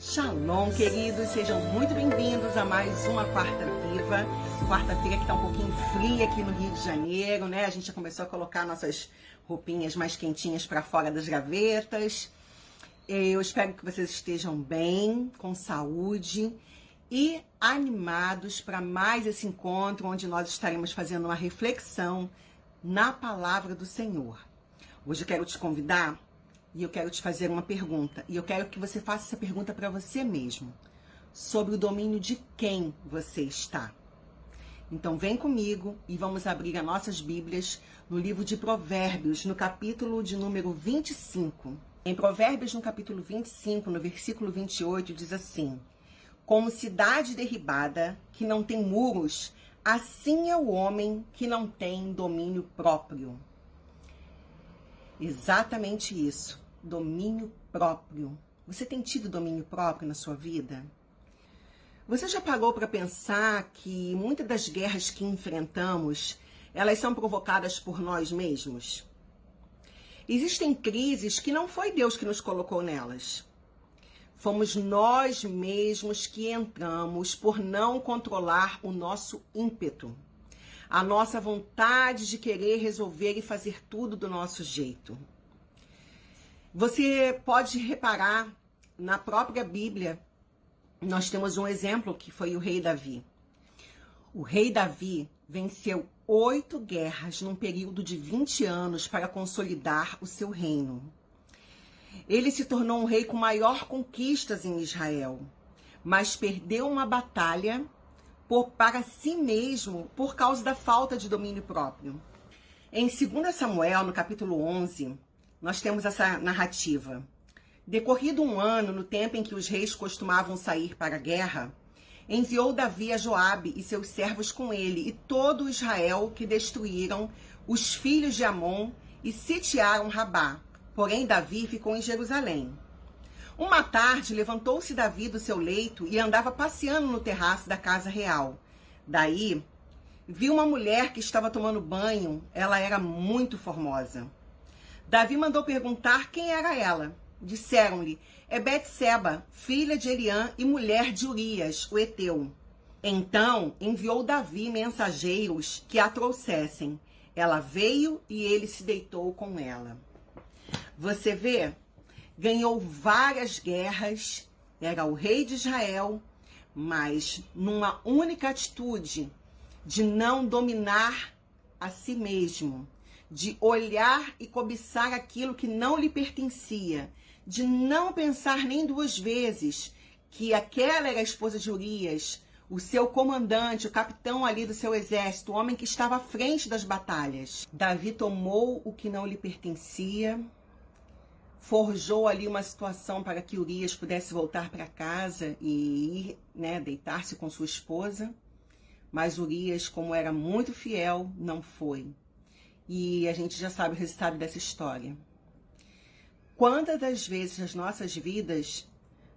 Shalom, queridos, sejam muito bem-vindos a mais uma Quarta Viva. Quarta-feira que está um pouquinho fria aqui no Rio de Janeiro, né? A gente já começou a colocar nossas roupinhas mais quentinhas para fora das gavetas. Eu espero que vocês estejam bem, com saúde e animados para mais esse encontro onde nós estaremos fazendo uma reflexão na palavra do Senhor. Hoje eu quero te convidar e eu quero te fazer uma pergunta. E eu quero que você faça essa pergunta para você mesmo. Sobre o domínio de quem você está. Então vem comigo e vamos abrir as nossas Bíblias no livro de Provérbios, no capítulo de número 25. Em Provérbios, no capítulo 25, no versículo 28, diz assim: Como cidade derribada, que não tem muros, assim é o homem que não tem domínio próprio. Exatamente isso. Domínio próprio. Você tem tido domínio próprio na sua vida? Você já parou para pensar que muitas das guerras que enfrentamos, elas são provocadas por nós mesmos? Existem crises que não foi Deus que nos colocou nelas. Fomos nós mesmos que entramos por não controlar o nosso ímpeto a nossa vontade de querer resolver e fazer tudo do nosso jeito. Você pode reparar na própria Bíblia, nós temos um exemplo que foi o rei Davi. O rei Davi venceu oito guerras num período de 20 anos para consolidar o seu reino. Ele se tornou um rei com maior conquistas em Israel, mas perdeu uma batalha por, para si mesmo por causa da falta de domínio próprio. Em 2 Samuel, no capítulo 11, nós temos essa narrativa. Decorrido um ano, no tempo em que os reis costumavam sair para a guerra, enviou Davi a Joabe e seus servos com ele e todo Israel que destruíram os filhos de Amon e sitiaram Rabá. Porém, Davi ficou em Jerusalém. Uma tarde, levantou-se Davi do seu leito e andava passeando no terraço da casa real. Daí, viu uma mulher que estava tomando banho. Ela era muito formosa. Davi mandou perguntar quem era ela. Disseram-lhe: É Betseba, filha de Eliã e mulher de Urias, o heteu. Então enviou Davi mensageiros que a trouxessem. Ela veio e ele se deitou com ela. Você vê ganhou várias guerras, era o rei de Israel, mas numa única atitude de não dominar a si mesmo, de olhar e cobiçar aquilo que não lhe pertencia, de não pensar nem duas vezes que aquela era a esposa de Urias, o seu comandante, o capitão ali do seu exército, o homem que estava à frente das batalhas. Davi tomou o que não lhe pertencia, forjou ali uma situação para que Urias pudesse voltar para casa e ir, né, deitar-se com sua esposa. Mas Urias, como era muito fiel, não foi. E a gente já sabe o resultado dessa história. Quantas das vezes nas nossas vidas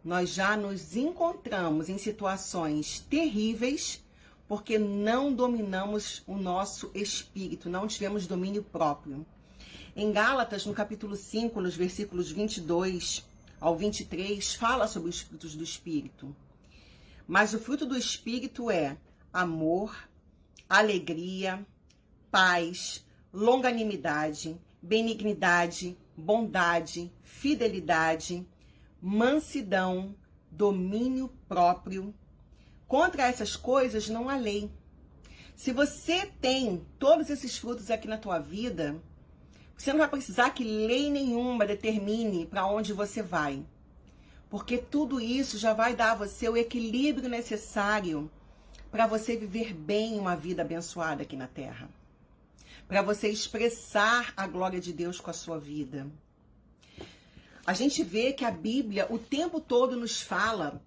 nós já nos encontramos em situações terríveis porque não dominamos o nosso espírito, não tivemos domínio próprio. Em Gálatas, no capítulo 5, nos versículos 22 ao 23, fala sobre os frutos do Espírito. Mas o fruto do Espírito é amor, alegria, paz, longanimidade, benignidade, bondade, fidelidade, mansidão, domínio próprio. Contra essas coisas não há lei. Se você tem todos esses frutos aqui na tua vida, você não vai precisar que lei nenhuma determine para onde você vai. Porque tudo isso já vai dar a você o equilíbrio necessário para você viver bem uma vida abençoada aqui na terra. Para você expressar a glória de Deus com a sua vida. A gente vê que a Bíblia o tempo todo nos fala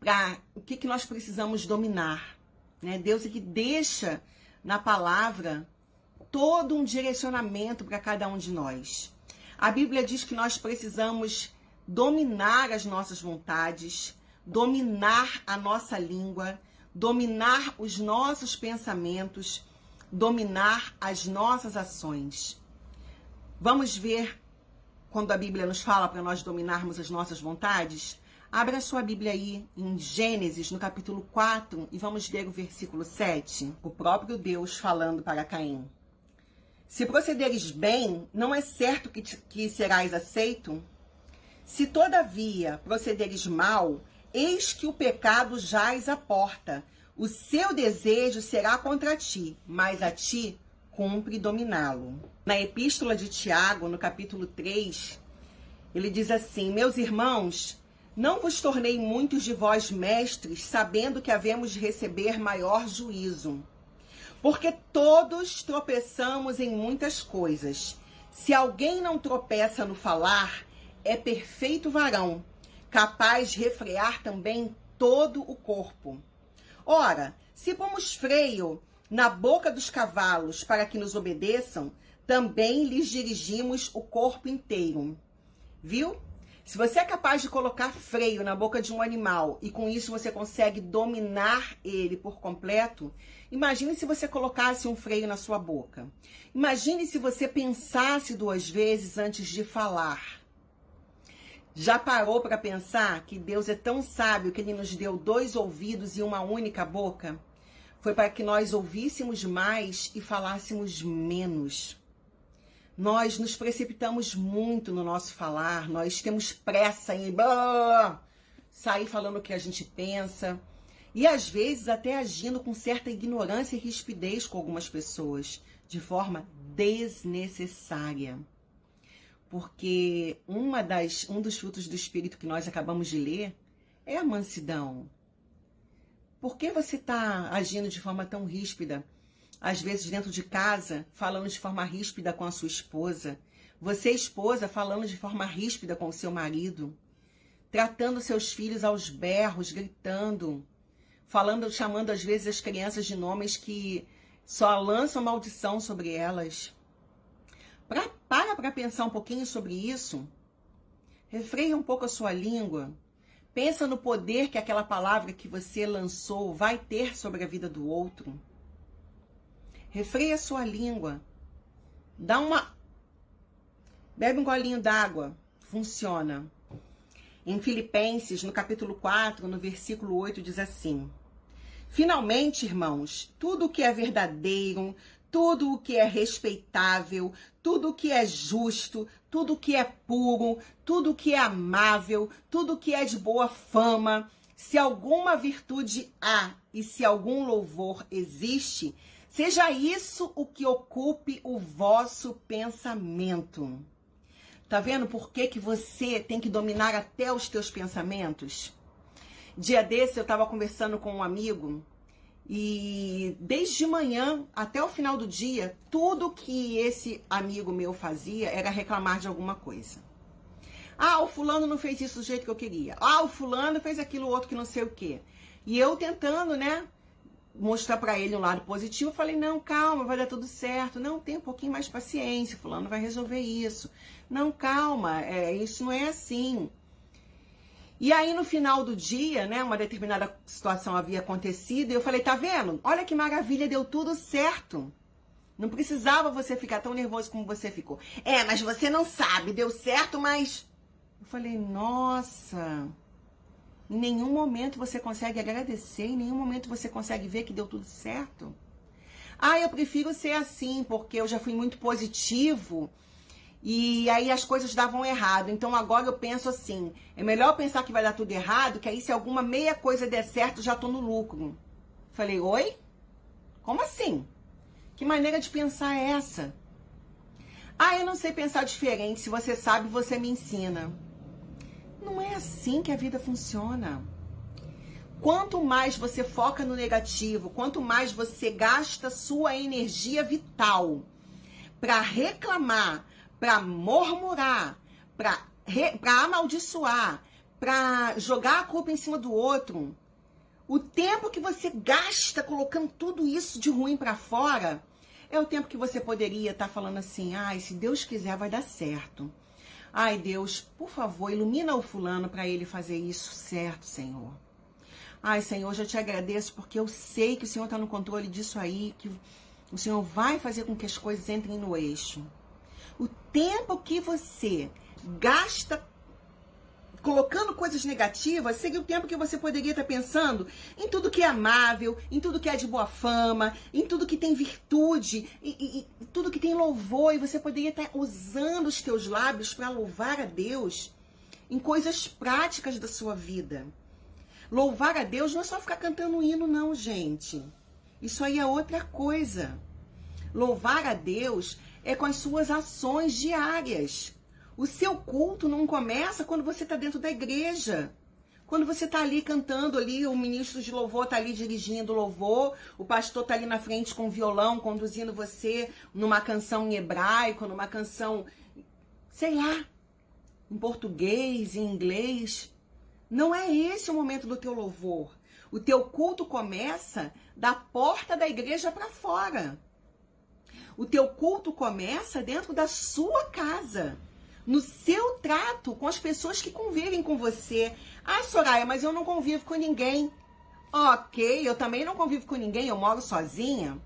para o que, que nós precisamos dominar. Né? Deus é que deixa na palavra todo um direcionamento para cada um de nós. A Bíblia diz que nós precisamos dominar as nossas vontades, dominar a nossa língua, dominar os nossos pensamentos, dominar as nossas ações. Vamos ver quando a Bíblia nos fala para nós dominarmos as nossas vontades? Abra sua Bíblia aí em Gênesis, no capítulo 4, e vamos ler o versículo 7. O próprio Deus falando para Caim. Se procederes bem, não é certo que, te, que serás aceito? Se todavia procederes mal, eis que o pecado jaz à porta. O seu desejo será contra ti, mas a ti cumpre dominá-lo. Na epístola de Tiago, no capítulo 3, ele diz assim: Meus irmãos, não vos tornei muitos de vós mestres, sabendo que havemos de receber maior juízo. Porque todos tropeçamos em muitas coisas. Se alguém não tropeça no falar, é perfeito varão, capaz de refrear também todo o corpo. Ora, se pomos freio na boca dos cavalos para que nos obedeçam, também lhes dirigimos o corpo inteiro. Viu? Se você é capaz de colocar freio na boca de um animal e com isso você consegue dominar ele por completo, imagine se você colocasse um freio na sua boca. Imagine se você pensasse duas vezes antes de falar. Já parou para pensar que Deus é tão sábio que ele nos deu dois ouvidos e uma única boca? Foi para que nós ouvíssemos mais e falássemos menos. Nós nos precipitamos muito no nosso falar, nós temos pressa em sair falando o que a gente pensa e às vezes até agindo com certa ignorância e rispidez com algumas pessoas, de forma desnecessária. Porque uma das, um dos frutos do Espírito que nós acabamos de ler é a mansidão. Por que você está agindo de forma tão ríspida? às vezes dentro de casa, falando de forma ríspida com a sua esposa. Você, esposa, falando de forma ríspida com o seu marido. Tratando seus filhos aos berros, gritando. Falando, chamando às vezes as crianças de nomes que só lançam maldição sobre elas. Pra, para para pensar um pouquinho sobre isso. Refreia um pouco a sua língua. Pensa no poder que aquela palavra que você lançou vai ter sobre a vida do outro. Refreia sua língua. Dá uma. Bebe um golinho d'água. Funciona. Em Filipenses, no capítulo 4, no versículo 8, diz assim: Finalmente, irmãos, tudo o que é verdadeiro, tudo o que é respeitável, tudo o que é justo, tudo o que é puro, tudo o que é amável, tudo o que é de boa fama, se alguma virtude há e se algum louvor existe, Seja isso o que ocupe o vosso pensamento. Tá vendo por que, que você tem que dominar até os teus pensamentos? Dia desse eu estava conversando com um amigo e desde manhã até o final do dia, tudo que esse amigo meu fazia era reclamar de alguma coisa. Ah, o fulano não fez isso do jeito que eu queria. Ah, o fulano fez aquilo outro que não sei o quê. E eu tentando, né, mostrar para ele um lado positivo, falei: não, calma, vai dar tudo certo. Não, tem um pouquinho mais de paciência, fulano vai resolver isso. Não, calma, é, isso não é assim. E aí, no final do dia, né, uma determinada situação havia acontecido, e eu falei: tá vendo? Olha que maravilha, deu tudo certo. Não precisava você ficar tão nervoso como você ficou. É, mas você não sabe, deu certo, mas. Eu falei: nossa. Em nenhum momento você consegue agradecer, em nenhum momento você consegue ver que deu tudo certo. Ah, eu prefiro ser assim, porque eu já fui muito positivo e aí as coisas davam errado. Então agora eu penso assim: é melhor pensar que vai dar tudo errado, que aí se alguma meia coisa der certo, já tô no lucro. Falei, oi? Como assim? Que maneira de pensar é essa? Ah, eu não sei pensar diferente. Se você sabe, você me ensina. Não é assim que a vida funciona. Quanto mais você foca no negativo, quanto mais você gasta sua energia vital para reclamar, para murmurar, para amaldiçoar, para jogar a culpa em cima do outro, o tempo que você gasta colocando tudo isso de ruim para fora é o tempo que você poderia estar tá falando assim: ai, se Deus quiser, vai dar certo. Ai, Deus, por favor, ilumina o fulano para ele fazer isso certo, Senhor. Ai, Senhor, já te agradeço porque eu sei que o Senhor está no controle disso aí, que o Senhor vai fazer com que as coisas entrem no eixo. O tempo que você gasta colocando coisas negativas, seria o tempo que você poderia estar pensando em tudo que é amável, em tudo que é de boa fama, em tudo que tem virtude, e, e, tudo que tem louvor, e você poderia estar usando os teus lábios para louvar a Deus em coisas práticas da sua vida. Louvar a Deus não é só ficar cantando hino, não, gente. Isso aí é outra coisa. Louvar a Deus é com as suas ações diárias. O seu culto não começa quando você está dentro da igreja. Quando você está ali cantando ali, o ministro de louvor está ali dirigindo o louvor, o pastor está ali na frente com o violão, conduzindo você numa canção em hebraico, numa canção, sei lá, em português, em inglês. Não é esse o momento do teu louvor. O teu culto começa da porta da igreja para fora. O teu culto começa dentro da sua casa, no seu trato com as pessoas que convivem com você. Ah, Soraya, mas eu não convivo com ninguém. Ok, eu também não convivo com ninguém, eu moro sozinha.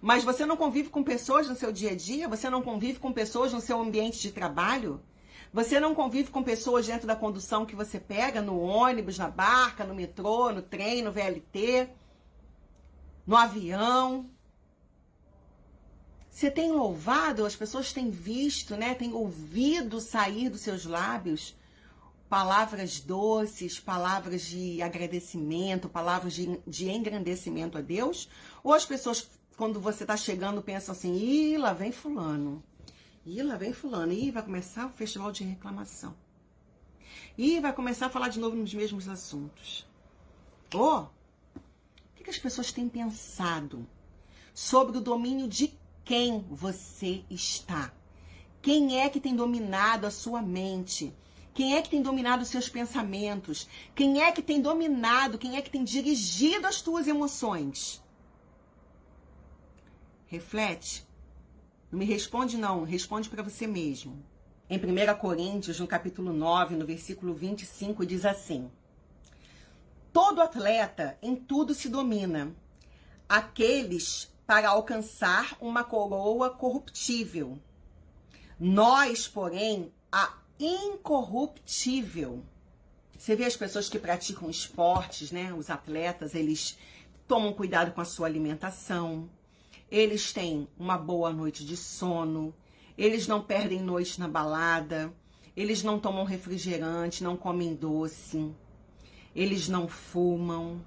Mas você não convive com pessoas no seu dia a dia? Você não convive com pessoas no seu ambiente de trabalho? Você não convive com pessoas dentro da condução que você pega, no ônibus, na barca, no metrô, no trem, no VLT, no avião. Você tem louvado, as pessoas têm visto, né? Têm ouvido sair dos seus lábios palavras doces, palavras de agradecimento, palavras de, de engrandecimento a Deus? Ou as pessoas, quando você está chegando, pensam assim: ih, lá vem Fulano. Ih, lá vem fulano. Ih, vai começar o festival de reclamação. Ih, vai começar a falar de novo nos mesmos assuntos. Oh, o que, que as pessoas têm pensado sobre o domínio de quem você está? Quem é que tem dominado a sua mente? Quem é que tem dominado os seus pensamentos? Quem é que tem dominado, quem é que tem dirigido as tuas emoções? Reflete não me responde, não, responde para você mesmo. Em 1 Coríntios, no capítulo 9, no versículo 25, diz assim: Todo atleta em tudo se domina, aqueles para alcançar uma coroa corruptível. Nós, porém, a incorruptível. Você vê as pessoas que praticam esportes, né? Os atletas, eles tomam cuidado com a sua alimentação, eles têm uma boa noite de sono, eles não perdem noite na balada, eles não tomam refrigerante, não comem doce, eles não fumam,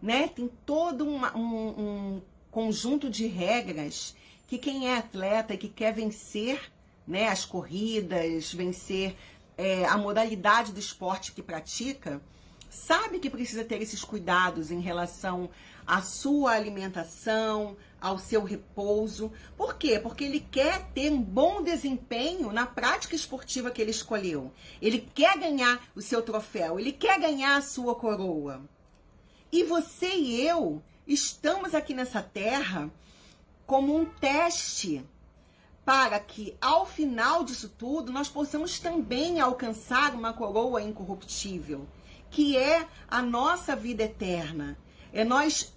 né? Tem todo uma, um, um conjunto de regras que quem é atleta e que quer vencer né, as corridas, vencer é, a modalidade do esporte que pratica, sabe que precisa ter esses cuidados em relação à sua alimentação, ao seu repouso. Por quê? Porque ele quer ter um bom desempenho na prática esportiva que ele escolheu. Ele quer ganhar o seu troféu, ele quer ganhar a sua coroa. E você e eu estamos aqui nessa terra como um teste para que ao final disso tudo nós possamos também alcançar uma coroa incorruptível que é a nossa vida eterna. É nós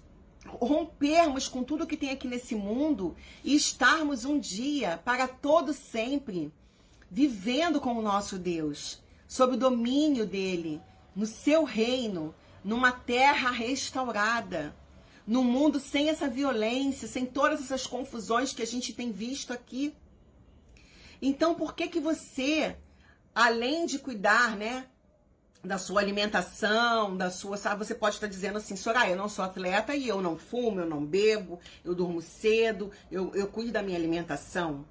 rompermos com tudo que tem aqui nesse mundo e estarmos um dia para todo sempre vivendo com o nosso Deus, sob o domínio dele, no seu reino, numa terra restaurada, num mundo sem essa violência, sem todas essas confusões que a gente tem visto aqui. Então, por que que você, além de cuidar, né, da sua alimentação, da sua, sabe, você pode estar dizendo assim, Soraya, eu não sou atleta e eu não fumo, eu não bebo, eu durmo cedo, eu, eu cuido da minha alimentação.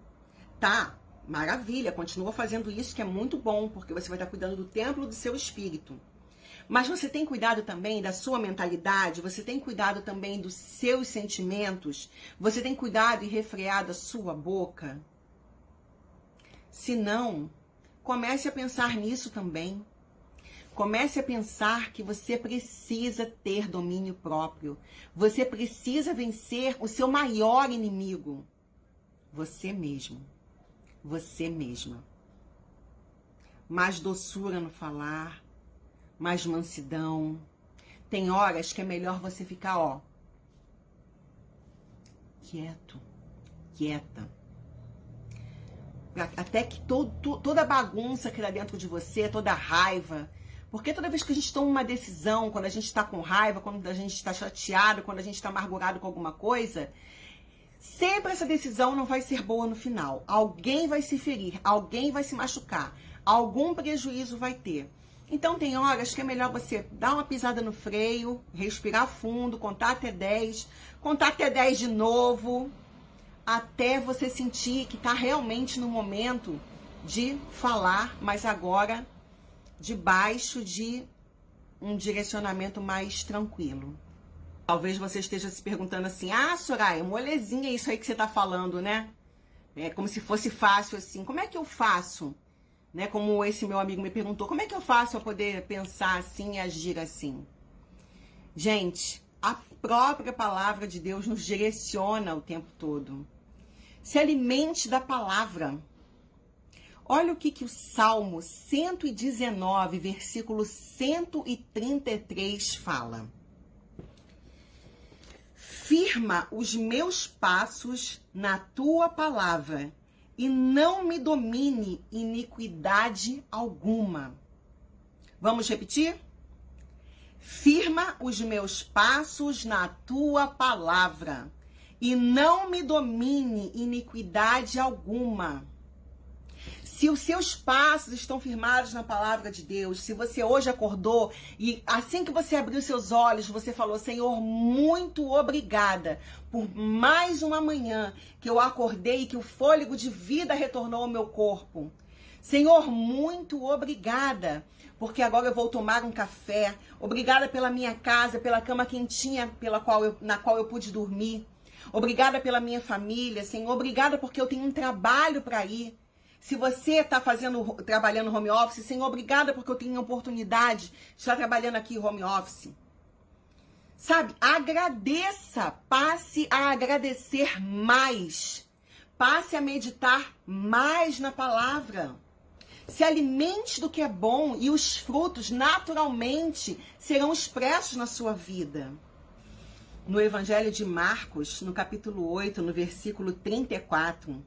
Tá, maravilha, continua fazendo isso que é muito bom, porque você vai estar cuidando do templo do seu espírito. Mas você tem cuidado também da sua mentalidade, você tem cuidado também dos seus sentimentos, você tem cuidado e refreado a sua boca? Se não, comece a pensar nisso também. Comece a pensar que você precisa ter domínio próprio. Você precisa vencer o seu maior inimigo. Você mesmo. Você mesma. Mais doçura no falar, mais mansidão. Tem horas que é melhor você ficar, ó, quieto, quieta. até que todo, toda a bagunça que lá dentro de você, toda a raiva. Porque toda vez que a gente toma uma decisão, quando a gente está com raiva, quando a gente está chateado, quando a gente está amargurado com alguma coisa, sempre essa decisão não vai ser boa no final. Alguém vai se ferir, alguém vai se machucar, algum prejuízo vai ter. Então tem horas que é melhor você dar uma pisada no freio, respirar fundo, contar até 10, contar até 10 de novo, até você sentir que está realmente no momento de falar, mas agora debaixo de um direcionamento mais tranquilo. Talvez você esteja se perguntando assim: ah, Soraya, molezinha isso aí que você está falando, né? É como se fosse fácil assim. Como é que eu faço? Né? Como esse meu amigo me perguntou, como é que eu faço para poder pensar assim e agir assim? Gente, a própria palavra de Deus nos direciona o tempo todo. Se alimente da palavra. Olha o que, que o Salmo 119, versículo 133 fala. Firma os meus passos na tua palavra e não me domine iniquidade alguma. Vamos repetir? Firma os meus passos na tua palavra e não me domine iniquidade alguma. Se os seus passos estão firmados na palavra de Deus, se você hoje acordou e assim que você abriu seus olhos, você falou: Senhor, muito obrigada por mais uma manhã que eu acordei e que o fôlego de vida retornou ao meu corpo. Senhor, muito obrigada, porque agora eu vou tomar um café. Obrigada pela minha casa, pela cama quentinha pela qual eu, na qual eu pude dormir. Obrigada pela minha família, Senhor. Obrigada porque eu tenho um trabalho para ir. Se você está fazendo, trabalhando home office, Senhor, obrigada porque eu tenho a oportunidade de estar trabalhando aqui home office. Sabe, agradeça, passe a agradecer mais. Passe a meditar mais na palavra. Se alimente do que é bom e os frutos naturalmente serão expressos na sua vida. No Evangelho de Marcos, no capítulo 8, no versículo 34,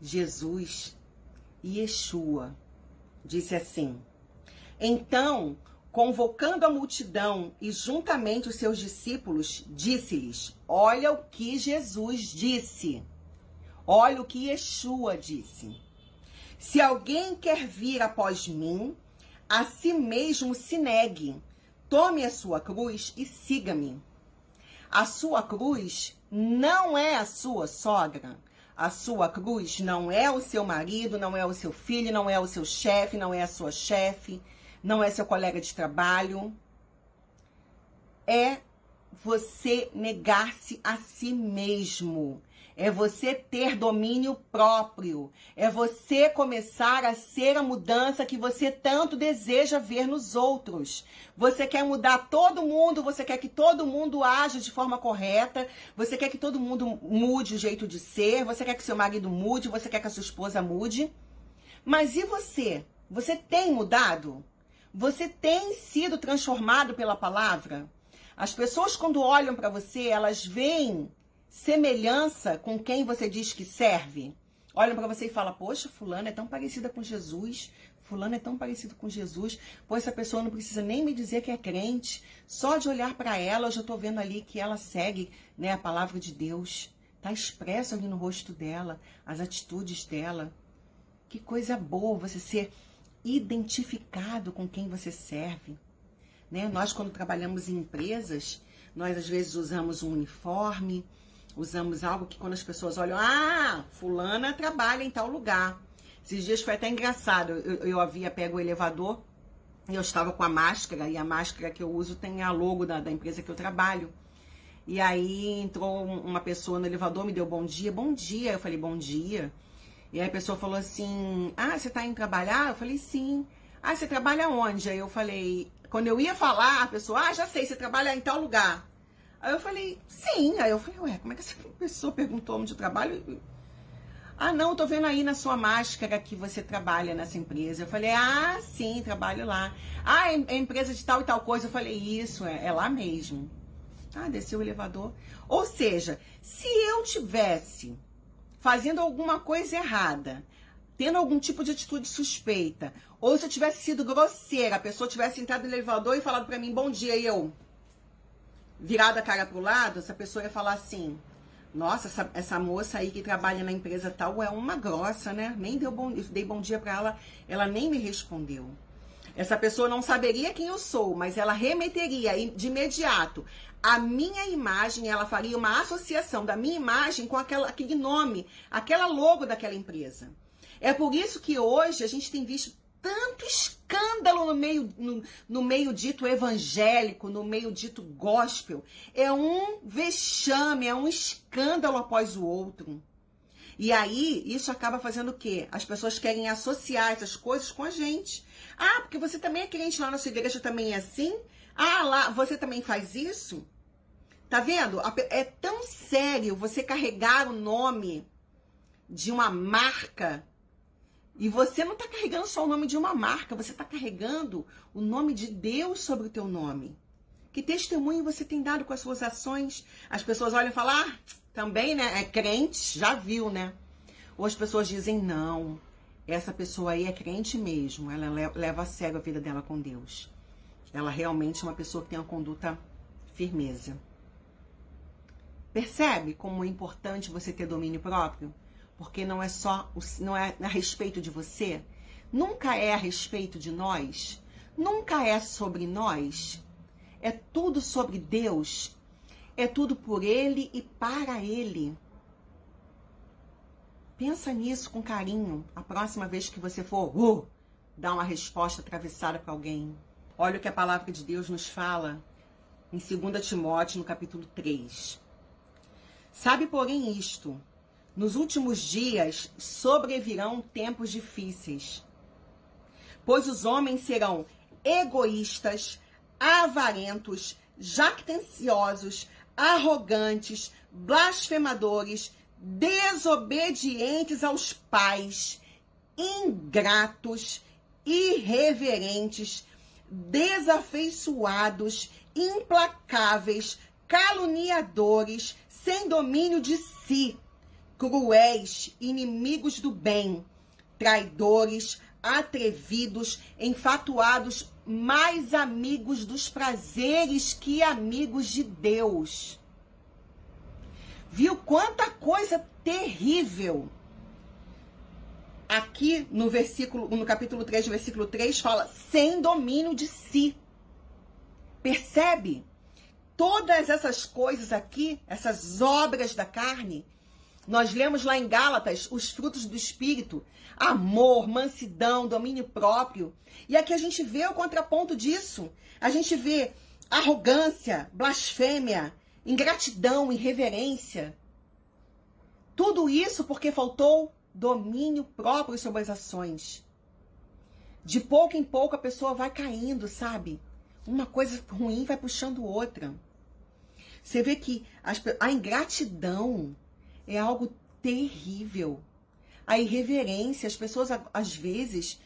Jesus Yeshua disse assim: Então, convocando a multidão e juntamente os seus discípulos, disse-lhes: Olha o que Jesus disse. Olha o que Yeshua disse. Se alguém quer vir após mim, a si mesmo se negue, tome a sua cruz e siga-me. A sua cruz não é a sua sogra, a sua cruz não é o seu marido, não é o seu filho, não é o seu chefe, não é a sua chefe, não é seu colega de trabalho. É você negar-se a si mesmo. É você ter domínio próprio. É você começar a ser a mudança que você tanto deseja ver nos outros. Você quer mudar todo mundo, você quer que todo mundo age de forma correta, você quer que todo mundo mude o jeito de ser, você quer que seu marido mude, você quer que a sua esposa mude. Mas e você? Você tem mudado? Você tem sido transformado pela palavra? As pessoas, quando olham para você, elas veem semelhança com quem você diz que serve? Olham para você e falam: Poxa, Fulano é tão parecida com Jesus. Fulano é tão parecido com Jesus. Pois essa pessoa não precisa nem me dizer que é crente. Só de olhar para ela, eu já estou vendo ali que ela segue né, a palavra de Deus. Está expresso ali no rosto dela, as atitudes dela. Que coisa boa você ser identificado com quem você serve. Né? Nós, quando trabalhamos em empresas, nós às vezes usamos um uniforme, usamos algo que quando as pessoas olham, ah, fulana trabalha em tal lugar. Esses dias foi até engraçado. Eu, eu havia pego o elevador e eu estava com a máscara, e a máscara que eu uso tem a logo da, da empresa que eu trabalho. E aí entrou uma pessoa no elevador, me deu bom dia, bom dia. Eu falei, bom dia. E aí a pessoa falou assim: Ah, você tá indo trabalhar? Eu falei, sim. Ah, você trabalha onde? Aí eu falei, quando eu ia falar, a pessoa, ah, já sei, você trabalha em tal lugar. Aí eu falei, sim. Aí eu falei, ué, como é que essa pessoa perguntou onde eu trabalho? Ah, não, tô vendo aí na sua máscara que você trabalha nessa empresa. Eu falei, ah, sim, trabalho lá. Ah, é, empresa de tal e tal coisa. Eu falei, isso, é, é lá mesmo. Ah, desceu o elevador. Ou seja, se eu tivesse fazendo alguma coisa errada, tendo algum tipo de atitude suspeita, ou se eu tivesse sido grosseira, a pessoa tivesse entrado no elevador e falado para mim bom dia e eu virada a cara pro lado, essa pessoa ia falar assim: Nossa, essa, essa moça aí que trabalha na empresa tal é uma grossa, né? Nem deu bom, dei bom dia para ela, ela nem me respondeu. Essa pessoa não saberia quem eu sou, mas ela remeteria de imediato a minha imagem, ela faria uma associação da minha imagem com aquela, aquele nome, aquela logo daquela empresa. É por isso que hoje a gente tem visto tanto escândalo no meio, no, no, meio dito evangélico, no meio dito gospel. É um vexame, é um escândalo após o outro. E aí, isso acaba fazendo o quê? As pessoas querem associar essas coisas com a gente. Ah, porque você também é crente lá na sua igreja, também é assim? Ah, lá, você também faz isso? Tá vendo? É tão sério você carregar o nome de uma marca e você não está carregando só o nome de uma marca, você está carregando o nome de Deus sobre o teu nome. Que testemunho você tem dado com as suas ações? As pessoas olham e falam, ah, também, né? É crente, já viu, né? Ou as pessoas dizem, não, essa pessoa aí é crente mesmo, ela leva a sério a vida dela com Deus. Ela realmente é uma pessoa que tem uma conduta firmeza. Percebe como é importante você ter domínio próprio? Porque não é só não é a respeito de você, nunca é a respeito de nós, nunca é sobre nós. É tudo sobre Deus. É tudo por ele e para ele. Pensa nisso com carinho a próxima vez que você for uh, dar uma resposta atravessada para alguém. Olha o que a palavra de Deus nos fala em 2 Timóteo, no capítulo 3. Sabe, porém, isto, nos últimos dias sobrevirão tempos difíceis, pois os homens serão egoístas, avarentos, jactanciosos, arrogantes, blasfemadores, desobedientes aos pais, ingratos, irreverentes, desafeiçoados, implacáveis, caluniadores, sem domínio de si cruéis, inimigos do bem, traidores, atrevidos, enfatuados, mais amigos dos prazeres que amigos de Deus. Viu quanta coisa terrível? Aqui no versículo, no capítulo 3, versículo 3, fala sem domínio de si. Percebe? Todas essas coisas aqui, essas obras da carne, nós lemos lá em Gálatas os frutos do Espírito: amor, mansidão, domínio próprio. E aqui a gente vê o contraponto disso. A gente vê arrogância, blasfêmia, ingratidão, irreverência. Tudo isso porque faltou domínio próprio sobre as ações. De pouco em pouco a pessoa vai caindo, sabe? Uma coisa ruim vai puxando outra. Você vê que a ingratidão é algo terrível. A irreverência, as pessoas às vezes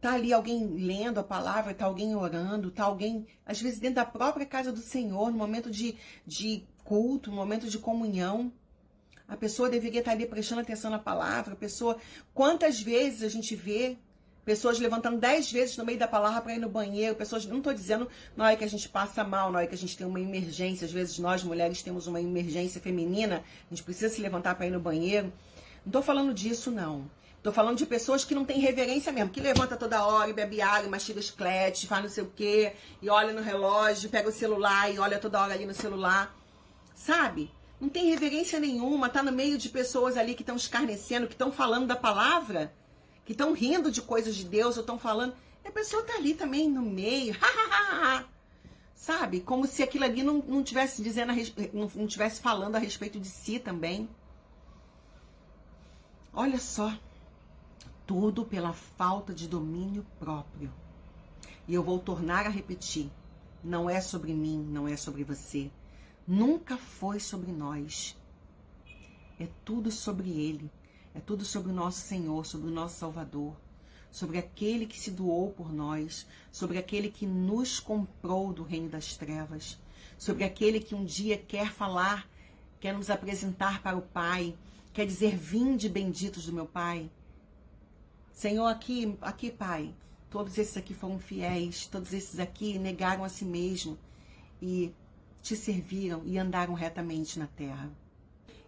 tá ali alguém lendo a palavra, tá alguém orando, tá alguém às vezes dentro da própria casa do Senhor, no momento de, de culto, no momento de comunhão. A pessoa deveria estar tá ali prestando atenção na palavra. A pessoa, quantas vezes a gente vê pessoas levantando dez vezes no meio da palavra para ir no banheiro, pessoas, não estou dizendo na hora que a gente passa mal, na hora que a gente tem uma emergência, às vezes nós mulheres temos uma emergência feminina, a gente precisa se levantar para ir no banheiro. Não estou falando disso, não. Estou falando de pessoas que não têm reverência mesmo, que levanta toda hora e bebe água, mastiga chiclete, faz não sei o quê, e olha no relógio, pega o celular e olha toda hora ali no celular. Sabe? Não tem reverência nenhuma, tá no meio de pessoas ali que estão escarnecendo, que estão falando da palavra que estão rindo de coisas de Deus ou estão falando, e a pessoa tá ali também no meio, sabe? Como se aquilo ali não, não tivesse dizendo, não, não tivesse falando a respeito de si também. Olha só, tudo pela falta de domínio próprio. E eu vou tornar a repetir: não é sobre mim, não é sobre você. Nunca foi sobre nós. É tudo sobre Ele. É tudo sobre o nosso Senhor, sobre o nosso Salvador, sobre aquele que se doou por nós, sobre aquele que nos comprou do reino das trevas, sobre aquele que um dia quer falar, quer nos apresentar para o Pai, quer dizer: Vinde benditos do meu Pai. Senhor, aqui, aqui, Pai, todos esses aqui foram fiéis, todos esses aqui negaram a si mesmo e te serviram e andaram retamente na terra.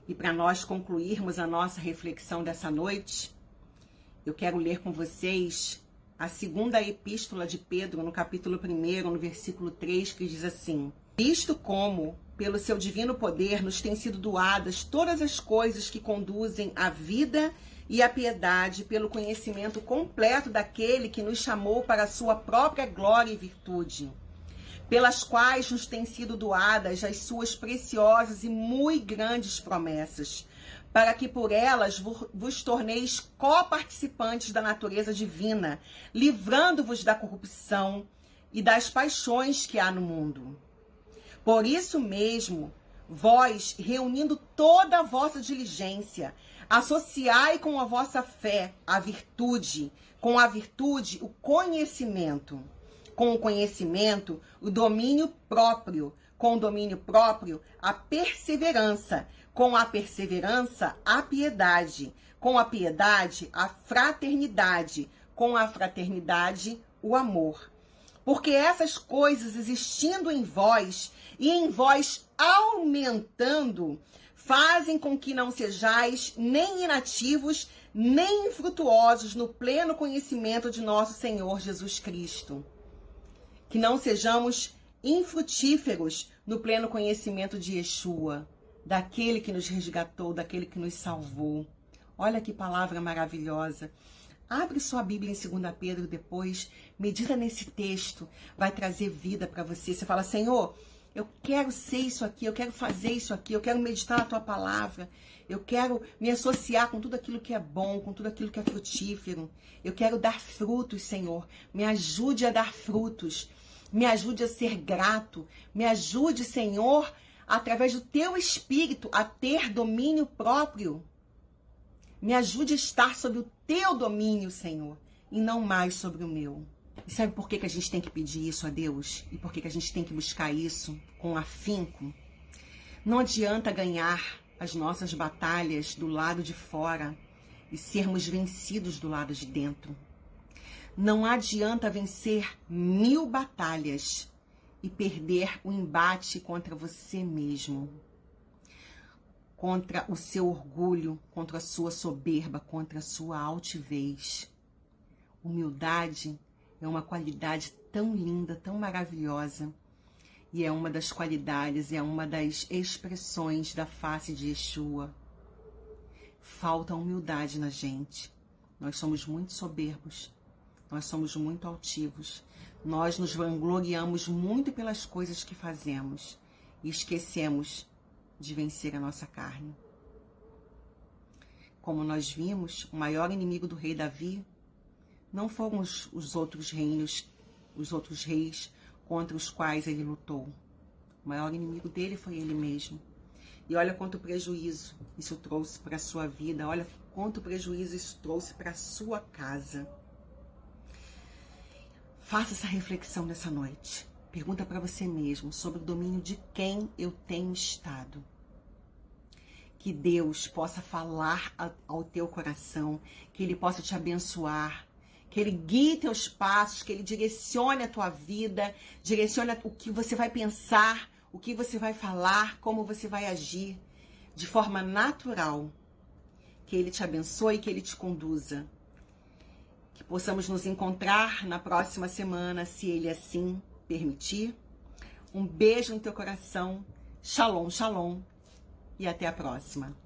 E para nós concluirmos a nossa reflexão dessa noite, eu quero ler com vocês a segunda epístola de Pedro, no capítulo 1, no versículo 3, que diz assim: Visto como, pelo seu divino poder, nos têm sido doadas todas as coisas que conduzem à vida e à piedade, pelo conhecimento completo daquele que nos chamou para a sua própria glória e virtude pelas quais nos têm sido doadas as suas preciosas e muito grandes promessas, para que por elas vos torneis coparticipantes da natureza divina, livrando-vos da corrupção e das paixões que há no mundo. Por isso mesmo, vós, reunindo toda a vossa diligência, associai com a vossa fé a virtude, com a virtude o conhecimento com o conhecimento, o domínio próprio, com o domínio próprio, a perseverança, com a perseverança, a piedade, com a piedade, a fraternidade, com a fraternidade, o amor. Porque essas coisas existindo em vós e em vós aumentando, fazem com que não sejais nem inativos, nem infrutuosos no pleno conhecimento de nosso Senhor Jesus Cristo que não sejamos infrutíferos no pleno conhecimento de Yeshua, daquele que nos resgatou, daquele que nos salvou. Olha que palavra maravilhosa. Abre sua Bíblia em 2 Pedro depois, medita nesse texto, vai trazer vida para você. Você fala, Senhor, eu quero ser isso aqui, eu quero fazer isso aqui, eu quero meditar na tua palavra, eu quero me associar com tudo aquilo que é bom, com tudo aquilo que é frutífero. Eu quero dar frutos, Senhor. Me ajude a dar frutos me ajude a ser grato, me ajude, Senhor, através do teu espírito, a ter domínio próprio. Me ajude a estar sob o teu domínio, Senhor, e não mais sobre o meu. E sabe por que, que a gente tem que pedir isso a Deus? E por que, que a gente tem que buscar isso com afinco? Não adianta ganhar as nossas batalhas do lado de fora e sermos vencidos do lado de dentro. Não adianta vencer mil batalhas e perder o embate contra você mesmo, contra o seu orgulho, contra a sua soberba, contra a sua altivez. Humildade é uma qualidade tão linda, tão maravilhosa. E é uma das qualidades, é uma das expressões da face de Yeshua. Falta humildade na gente. Nós somos muito soberbos. Nós somos muito altivos. Nós nos vangloriamos muito pelas coisas que fazemos e esquecemos de vencer a nossa carne. Como nós vimos, o maior inimigo do rei Davi não foram os, os outros reinos, os outros reis contra os quais ele lutou. O maior inimigo dele foi ele mesmo. E olha quanto prejuízo isso trouxe para a sua vida, olha quanto prejuízo isso trouxe para a sua casa. Faça essa reflexão nessa noite. Pergunta para você mesmo sobre o domínio de quem eu tenho estado. Que Deus possa falar ao teu coração, que Ele possa te abençoar, que Ele guie teus passos, que Ele direcione a tua vida, direcione o que você vai pensar, o que você vai falar, como você vai agir, de forma natural. Que Ele te abençoe, que Ele te conduza que possamos nos encontrar na próxima semana, se Ele assim permitir. Um beijo no teu coração. Shalom, shalom. E até a próxima.